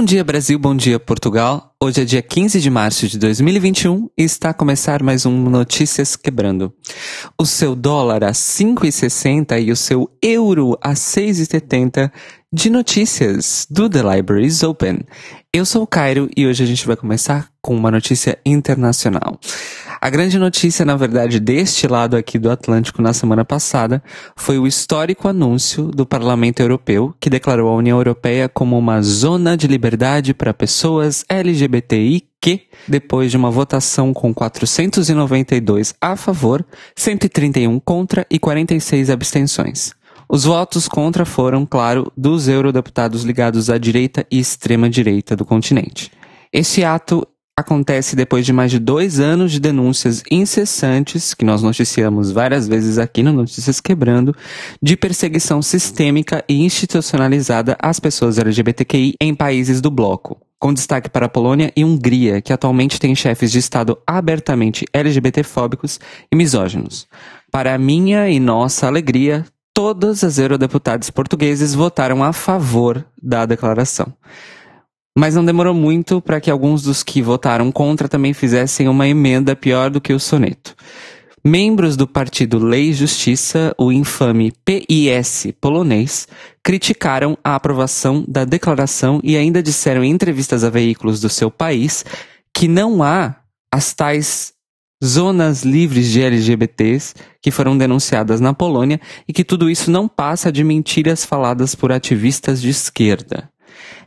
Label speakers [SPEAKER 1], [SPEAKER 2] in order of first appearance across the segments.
[SPEAKER 1] Bom dia Brasil, bom dia Portugal. Hoje é dia 15 de março de 2021 e está a começar mais um Notícias Quebrando. O seu dólar a 5,60 e o seu euro a 6,70 de notícias do The Libraries Open. Eu sou o Cairo e hoje a gente vai começar com uma notícia internacional. A grande notícia, na verdade, deste lado aqui do Atlântico na semana passada foi o histórico anúncio do Parlamento Europeu que declarou a União Europeia como uma zona de liberdade para pessoas LGBTI que, depois de uma votação com 492 a favor, 131 contra e 46 abstenções. Os votos contra foram, claro, dos eurodeputados ligados à direita e extrema-direita do continente. Esse ato acontece depois de mais de dois anos de denúncias incessantes, que nós noticiamos várias vezes aqui no Notícias Quebrando, de perseguição sistêmica e institucionalizada às pessoas LGBTQI em países do bloco. Com destaque para a Polônia e Hungria, que atualmente têm chefes de Estado abertamente LGBTfóbicos e misóginos. Para minha e nossa alegria, todas as eurodeputadas portugueses votaram a favor da declaração. Mas não demorou muito para que alguns dos que votaram contra também fizessem uma emenda pior do que o soneto. Membros do partido Lei e Justiça, o infame PIS polonês, criticaram a aprovação da declaração e ainda disseram em entrevistas a veículos do seu país que não há as tais zonas livres de LGBTs que foram denunciadas na Polônia e que tudo isso não passa de mentiras faladas por ativistas de esquerda.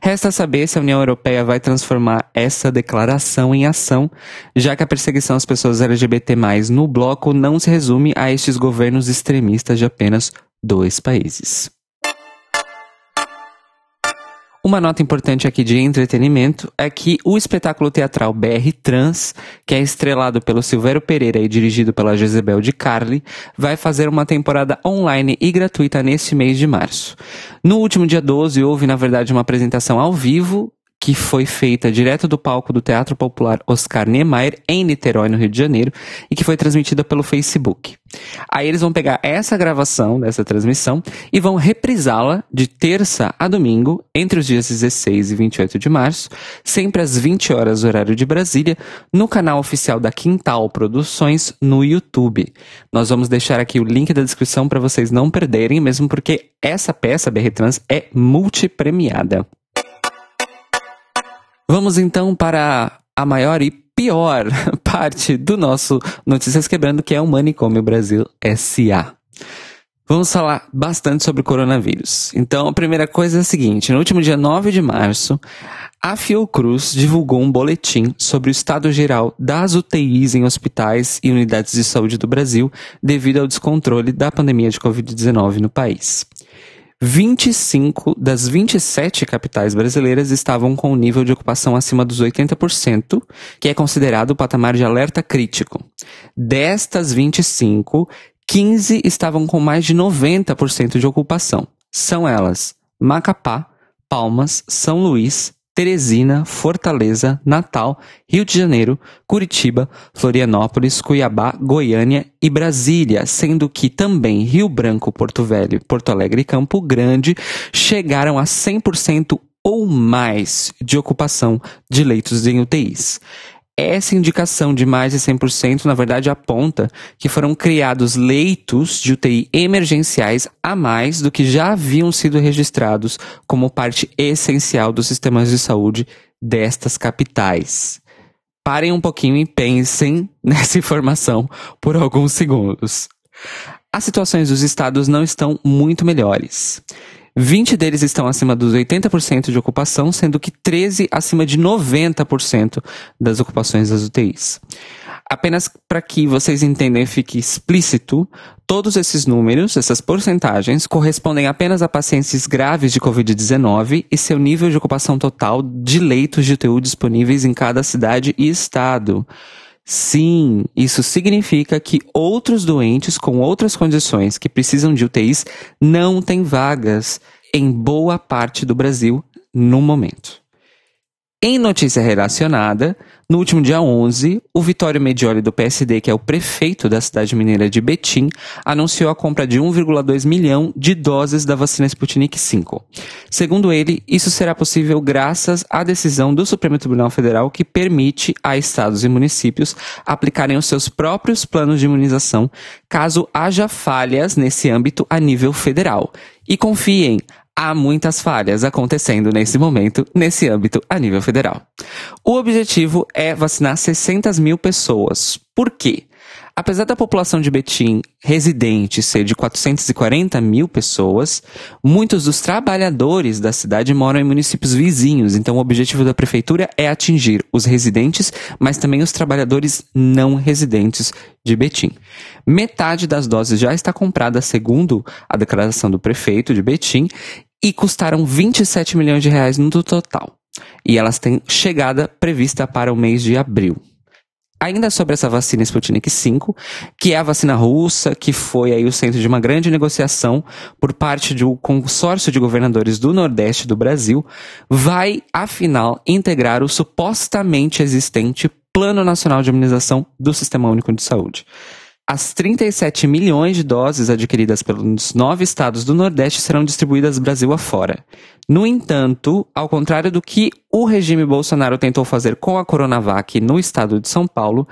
[SPEAKER 1] Resta saber se a União Europeia vai transformar essa declaração em ação, já que a perseguição às pessoas LGBT no bloco não se resume a estes governos extremistas de apenas dois países. Uma nota importante aqui de entretenimento é que o espetáculo teatral BR Trans, que é estrelado pelo Silvério Pereira e dirigido pela Jezebel de Carli, vai fazer uma temporada online e gratuita neste mês de março. No último dia 12 houve, na verdade, uma apresentação ao vivo que foi feita direto do palco do Teatro Popular Oscar Niemeyer, em Niterói, no Rio de Janeiro, e que foi transmitida pelo Facebook. Aí eles vão pegar essa gravação dessa transmissão e vão reprisá-la de terça a domingo, entre os dias 16 e 28 de março, sempre às 20 horas, horário de Brasília, no canal oficial da Quintal Produções no YouTube. Nós vamos deixar aqui o link da descrição para vocês não perderem, mesmo porque essa peça, BR Trans, é multipremiada. Vamos então para a maior e pior parte do nosso Notícias Quebrando, que é o Manicômio Brasil SA. Vamos falar bastante sobre coronavírus. Então, a primeira coisa é a seguinte: no último dia 9 de março, a Fiocruz divulgou um boletim sobre o estado geral das UTIs em hospitais e unidades de saúde do Brasil devido ao descontrole da pandemia de Covid-19 no país. 25 das 27 capitais brasileiras estavam com o nível de ocupação acima dos 80%, que é considerado o patamar de alerta crítico. Destas 25, 15 estavam com mais de 90% de ocupação. São elas Macapá, Palmas, São Luís, Teresina, Fortaleza, Natal, Rio de Janeiro, Curitiba, Florianópolis, Cuiabá, Goiânia e Brasília, sendo que também Rio Branco, Porto Velho, Porto Alegre e Campo Grande chegaram a 100% ou mais de ocupação de leitos em UTIs. Essa indicação de mais de 100%, na verdade, aponta que foram criados leitos de UTI emergenciais a mais do que já haviam sido registrados como parte essencial dos sistemas de saúde destas capitais. Parem um pouquinho e pensem nessa informação por alguns segundos. As situações dos estados não estão muito melhores. 20 deles estão acima dos 80% de ocupação, sendo que 13 acima de 90% das ocupações das UTIs. Apenas para que vocês entendam e fique explícito, todos esses números, essas porcentagens, correspondem apenas a pacientes graves de Covid-19 e seu nível de ocupação total de leitos de UTI disponíveis em cada cidade e estado. Sim, isso significa que outros doentes com outras condições que precisam de UTIs não têm vagas em boa parte do Brasil no momento. Em notícia relacionada, no último dia 11, o Vitório Medioli do PSD, que é o prefeito da cidade mineira de Betim, anunciou a compra de 1,2 milhão de doses da vacina Sputnik V. Segundo ele, isso será possível graças à decisão do Supremo Tribunal Federal que permite a estados e municípios aplicarem os seus próprios planos de imunização caso haja falhas nesse âmbito a nível federal. E confiem, há muitas falhas acontecendo nesse momento, nesse âmbito a nível federal. O objetivo é vacinar 600 mil pessoas. Por quê? Apesar da população de Betim residente ser de 440 mil pessoas, muitos dos trabalhadores da cidade moram em municípios vizinhos, então o objetivo da prefeitura é atingir os residentes, mas também os trabalhadores não residentes de Betim. Metade das doses já está comprada, segundo a declaração do prefeito de Betim, e custaram 27 milhões de reais no total. E elas têm chegada prevista para o mês de abril ainda sobre essa vacina Sputnik V, que é a vacina russa, que foi aí o centro de uma grande negociação por parte um consórcio de governadores do Nordeste do Brasil, vai, afinal, integrar o supostamente existente Plano Nacional de Imunização do Sistema Único de Saúde. As 37 milhões de doses adquiridas pelos nove estados do Nordeste serão distribuídas Brasil afora. No entanto, ao contrário do que o regime Bolsonaro tentou fazer com a Coronavac no estado de São Paulo,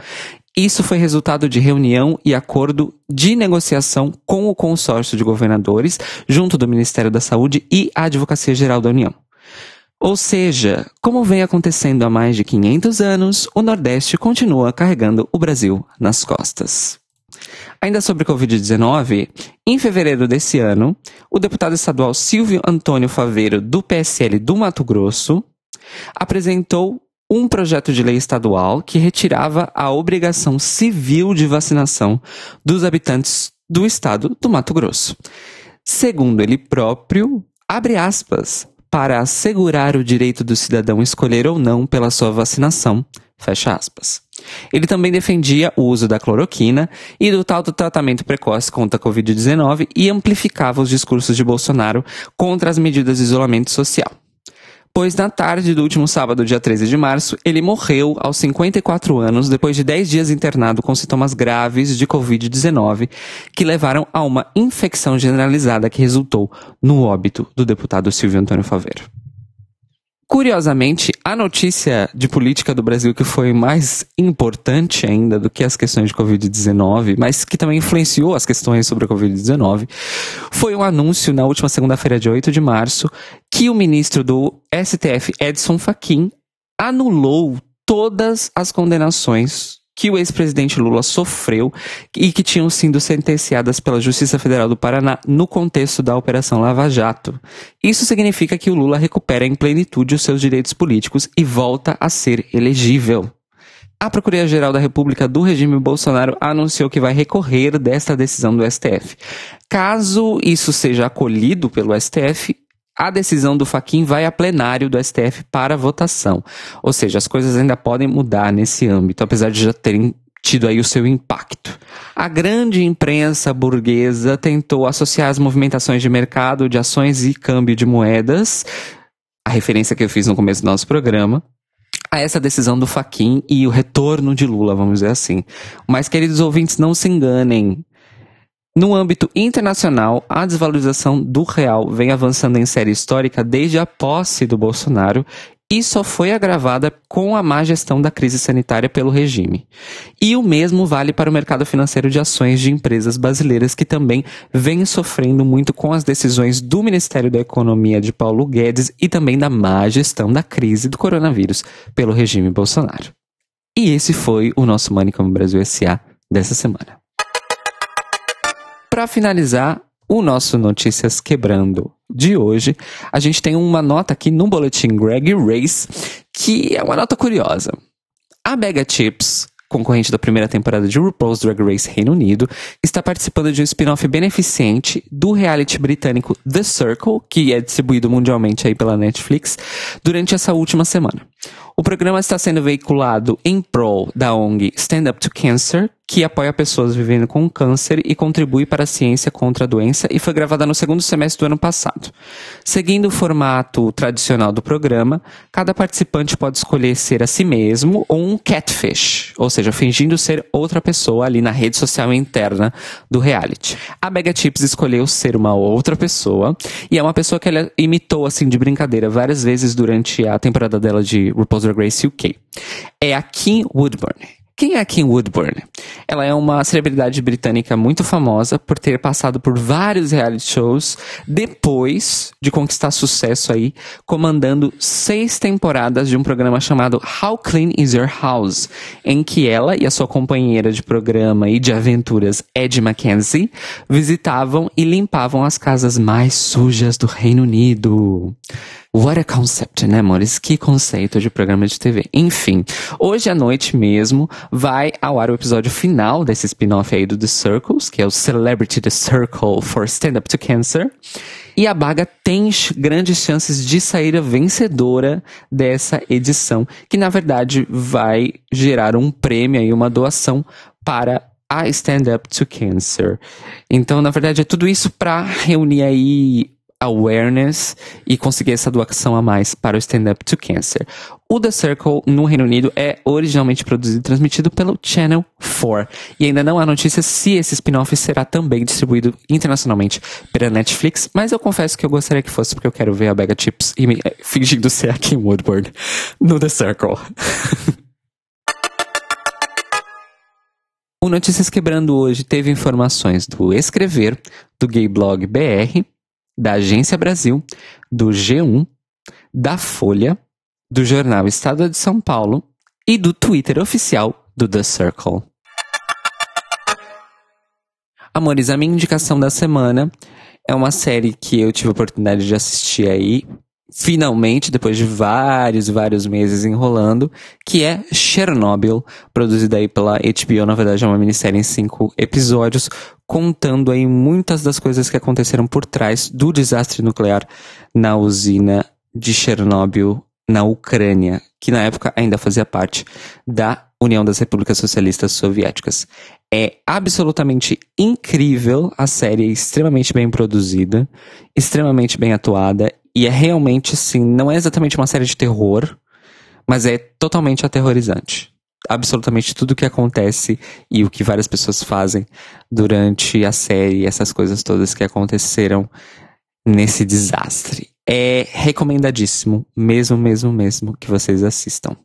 [SPEAKER 1] isso foi resultado de reunião e acordo de negociação com o consórcio de governadores, junto do Ministério da Saúde e a Advocacia Geral da União. Ou seja, como vem acontecendo há mais de 500 anos, o Nordeste continua carregando o Brasil nas costas. Ainda sobre Covid-19, em fevereiro desse ano, o deputado estadual Silvio Antônio Faveiro, do PSL do Mato Grosso, apresentou um projeto de lei estadual que retirava a obrigação civil de vacinação dos habitantes do estado do Mato Grosso. Segundo ele próprio, abre aspas, para assegurar o direito do cidadão escolher ou não pela sua vacinação, fecha aspas. Ele também defendia o uso da cloroquina e do tal do tratamento precoce contra a Covid-19 e amplificava os discursos de Bolsonaro contra as medidas de isolamento social. Pois na tarde do último sábado, dia 13 de março, ele morreu aos 54 anos depois de 10 dias internado com sintomas graves de Covid-19 que levaram a uma infecção generalizada que resultou no óbito do deputado Silvio Antônio Faveiro. Curiosamente, a notícia de política do Brasil que foi mais importante ainda do que as questões de Covid-19, mas que também influenciou as questões sobre a Covid-19, foi um anúncio na última segunda-feira, de 8 de março, que o ministro do STF, Edson Fachin, anulou todas as condenações que o ex-presidente Lula sofreu e que tinham sido sentenciadas pela Justiça Federal do Paraná no contexto da Operação Lava Jato. Isso significa que o Lula recupera em plenitude os seus direitos políticos e volta a ser elegível. A Procuradoria-Geral da República do regime Bolsonaro anunciou que vai recorrer desta decisão do STF. Caso isso seja acolhido pelo STF, a decisão do Faquin vai a plenário do STF para votação. Ou seja, as coisas ainda podem mudar nesse âmbito, apesar de já terem tido aí o seu impacto. A grande imprensa burguesa tentou associar as movimentações de mercado de ações e câmbio de moedas, a referência que eu fiz no começo do nosso programa, a essa decisão do Faquin e o retorno de Lula, vamos dizer assim. Mas, queridos ouvintes, não se enganem. No âmbito internacional, a desvalorização do real vem avançando em série histórica desde a posse do Bolsonaro e só foi agravada com a má gestão da crise sanitária pelo regime. E o mesmo vale para o mercado financeiro de ações de empresas brasileiras que também vem sofrendo muito com as decisões do Ministério da Economia de Paulo Guedes e também da má gestão da crise do coronavírus pelo regime Bolsonaro. E esse foi o nosso Money como Brasil SA dessa semana. Para finalizar o nosso Notícias Quebrando de hoje, a gente tem uma nota aqui no boletim Greg Race, que é uma nota curiosa. A Mega Chips, concorrente da primeira temporada de RuPaul's Drag Race Reino Unido, está participando de um spin-off beneficente do reality britânico The Circle, que é distribuído mundialmente aí pela Netflix, durante essa última semana. O programa está sendo veiculado em prol da ONG Stand Up to Cancer, que apoia pessoas vivendo com câncer e contribui para a ciência contra a doença e foi gravada no segundo semestre do ano passado. Seguindo o formato tradicional do programa, cada participante pode escolher ser a si mesmo ou um catfish, ou seja, fingindo ser outra pessoa ali na rede social interna do reality. A Bega Chips escolheu ser uma outra pessoa e é uma pessoa que ela imitou assim de brincadeira várias vezes durante a temporada dela de RuPaul's Drag Race UK. É a Kim Woodburn. Quem é a Kim Woodburn? Ela é uma celebridade britânica muito famosa por ter passado por vários reality shows depois de conquistar sucesso aí, comandando seis temporadas de um programa chamado How Clean Is Your House, em que ela e a sua companheira de programa e de aventuras, Ed Mackenzie, visitavam e limpavam as casas mais sujas do Reino Unido. What a concept, né, amores? Que conceito de programa de TV. Enfim, hoje à noite mesmo vai ao ar o episódio final desse spin-off aí do The Circles, que é o Celebrity The Circle for Stand Up to Cancer. E a Baga tem grandes chances de sair a vencedora dessa edição, que na verdade vai gerar um prêmio e uma doação para a Stand Up to Cancer. Então, na verdade, é tudo isso para reunir aí awareness e conseguir essa doação a mais para o Stand Up to Cancer. O The Circle no Reino Unido é originalmente produzido e transmitido pelo Channel 4 e ainda não há notícia se esse spin-off será também distribuído internacionalmente pela Netflix, mas eu confesso que eu gostaria que fosse porque eu quero ver a Bega Chips e me, eh, fingindo ser a Kim Woodward no The Circle. O Notícias Quebrando hoje teve informações do Escrever, do Gay Blog BR, da Agência Brasil, do G1, da Folha, do jornal Estado de São Paulo e do Twitter oficial do The Circle. Amores, a minha indicação da semana é uma série que eu tive a oportunidade de assistir aí finalmente, depois de vários, vários meses enrolando, que é Chernobyl, produzida aí pela HBO, na verdade é uma minissérie em cinco episódios, contando aí muitas das coisas que aconteceram por trás do desastre nuclear na usina de Chernobyl, na Ucrânia, que na época ainda fazia parte da União das Repúblicas Socialistas Soviéticas. É absolutamente incrível, a série é extremamente bem produzida, extremamente bem atuada e é realmente, assim, não é exatamente uma série de terror, mas é totalmente aterrorizante. Absolutamente tudo o que acontece e o que várias pessoas fazem durante a série, essas coisas todas que aconteceram nesse desastre. É recomendadíssimo, mesmo, mesmo, mesmo, que vocês assistam.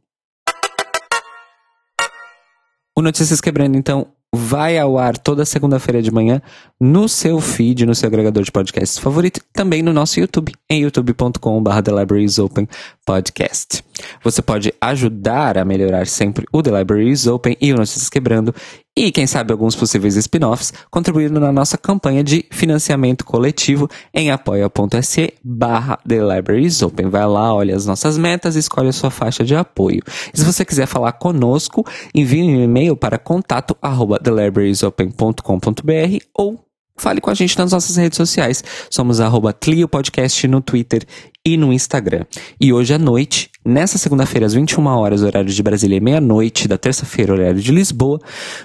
[SPEAKER 1] O Notícias Quebrando, então, vai ao ar toda segunda-feira de manhã no seu feed, no seu agregador de podcasts favorito, também no nosso YouTube, em youtube.com.br The Libraries Open Podcast. Você pode ajudar a melhorar sempre o The Libraries Open e o Notícias Quebrando e, quem sabe, alguns possíveis spin-offs, contribuindo na nossa campanha de financiamento coletivo em apoia.se barra The Libraries Open. Vai lá, olha as nossas metas e escolhe a sua faixa de apoio. E se você quiser falar conosco, envie um e-mail para contato arroba thelibrariesopen.com.br ou fale com a gente nas nossas redes sociais. Somos arroba Clio Podcast no Twitter e no Instagram. E hoje à noite, nessa segunda-feira, às 21 horas, horário de Brasília, meia-noite da terça-feira, horário de Lisboa,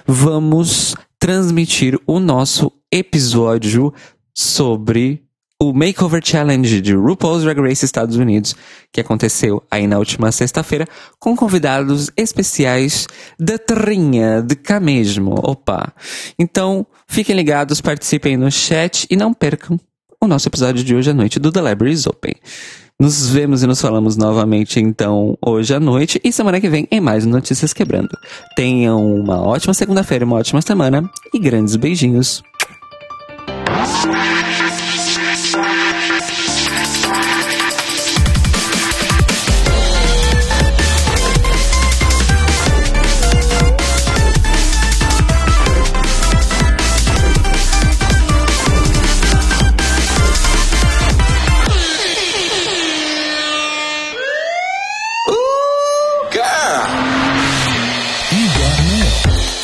[SPEAKER 1] vamos transmitir o nosso episódio sobre o Makeover Challenge de RuPaul's Drag Race Estados Unidos, que aconteceu aí na última sexta-feira, com convidados especiais da terrinha, de cá mesmo. Opa! Então, fiquem ligados, participem no chat e não percam o nosso episódio de hoje à noite do The Libraries Open. Nos vemos e nos falamos novamente então hoje à noite e semana que vem em mais Notícias Quebrando. Tenham uma ótima segunda-feira, uma ótima semana e grandes beijinhos.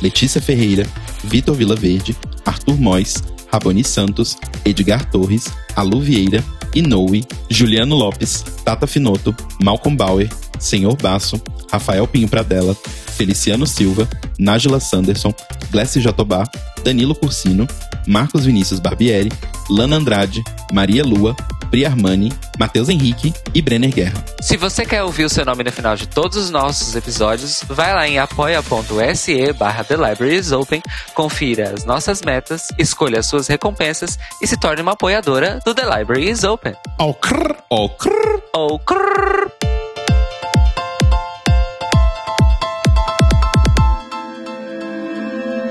[SPEAKER 2] Letícia Ferreira, Vitor Vilaverde, Arthur Mois, Raboni Santos, Edgar Torres, Alu Vieira, Inoue, Juliano Lopes, Tata Finoto, Malcolm Bauer, Senhor Basso, Rafael Pinho Pradella, Feliciano Silva, Nájila Sanderson, Glessi Jatobá, Danilo Cursino, Marcos Vinícius Barbieri, Lana Andrade, Maria Lua, Pri Armani, Matheus Henrique e Brenner Guerra.
[SPEAKER 1] Se você quer ouvir o seu nome no final de todos os nossos episódios, vai lá em apoia.se barra The Libraries Open, confira as nossas metas, escolha as suas recompensas e se torne uma apoiadora do The Library is Open.
[SPEAKER 3] Oh, crrr, oh, crrr.
[SPEAKER 1] Oh, crrr.